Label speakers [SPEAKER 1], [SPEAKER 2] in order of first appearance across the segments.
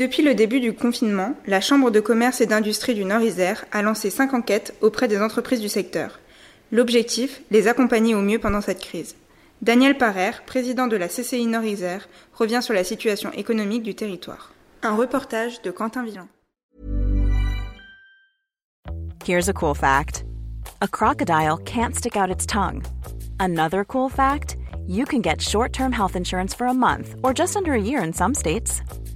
[SPEAKER 1] Depuis le début du confinement, la Chambre de commerce et d'industrie du Nord-Isère a lancé cinq enquêtes auprès des entreprises du secteur. L'objectif, les accompagner au mieux pendant cette crise. Daniel Parer, président de la CCI Nord-Isère, revient sur la situation économique du territoire. Un reportage de Quentin Villan.
[SPEAKER 2] Here's a cool fact. A crocodile can't stick out its tongue. Another cool fact, you can get short-term health insurance for a month or just under a year in some states.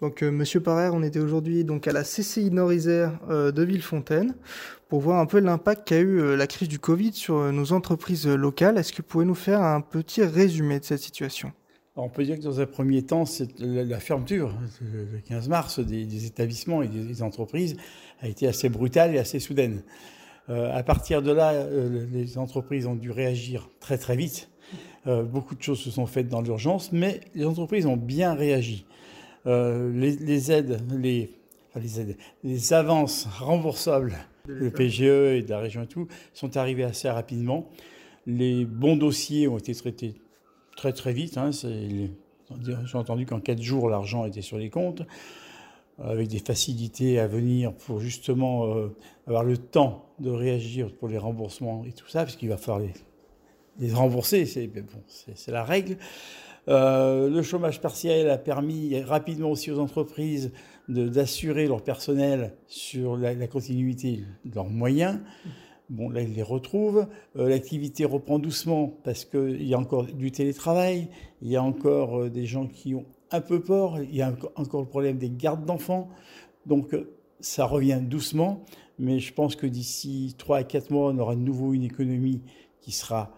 [SPEAKER 3] Donc, euh, Monsieur Parer, on était aujourd'hui donc à la CCI Nord-Isère euh, de Villefontaine pour voir un peu l'impact qu'a eu euh, la crise du Covid sur euh, nos entreprises locales. Est-ce que vous pouvez nous faire un petit résumé de cette situation?
[SPEAKER 4] On peut dire que dans un premier temps, la, fermeture le 15 mars des, établissements et des, entreprises a été assez brutale et assez soudaine. À partir de là, les entreprises ont dû réagir très très vite. Beaucoup de choses se sont faites dans l'urgence, mais les entreprises ont bien réagi. Euh, les, les, aides, les, enfin les aides, les avances remboursables le PGE et de la région et tout sont arrivés assez rapidement. Les bons dossiers ont été traités très très vite. Hein, J'ai entendu qu'en quatre jours, l'argent était sur les comptes, avec des facilités à venir pour justement euh, avoir le temps de réagir pour les remboursements et tout ça, parce qu'il va falloir les, les rembourser, c'est bon, la règle. Euh, le chômage partiel a permis rapidement aussi aux entreprises d'assurer leur personnel sur la, continuité de leurs moyens. Bon, là, ils les retrouvent. Euh, L'activité reprend doucement parce qu'il y a encore du télétravail, il y a encore euh, des gens qui ont un peu peur, il y a encore le problème des gardes d'enfants. Donc, ça revient doucement, mais je pense que d'ici 3 à 4 mois, on aura de nouveau une économie qui sera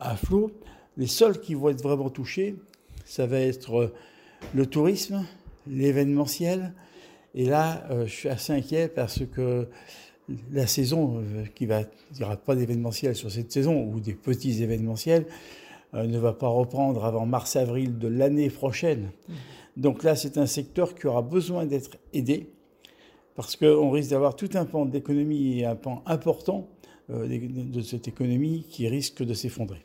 [SPEAKER 4] à flot. Les seuls qui vont être vraiment touchés, ça va être le tourisme, l'événementiel. Et là, euh, je suis assez inquiet parce que la saison euh, qui va, il n'y aura pas d'événementiel sur cette saison ou des petits événementiels euh, ne va pas reprendre avant mars-avril de l'année prochaine. Mmh. Donc là, c'est un secteur qui aura besoin d'être aidé parce qu'on risque d'avoir tout un pan d'économie et un pan important euh, de cette économie qui risque de s'effondrer.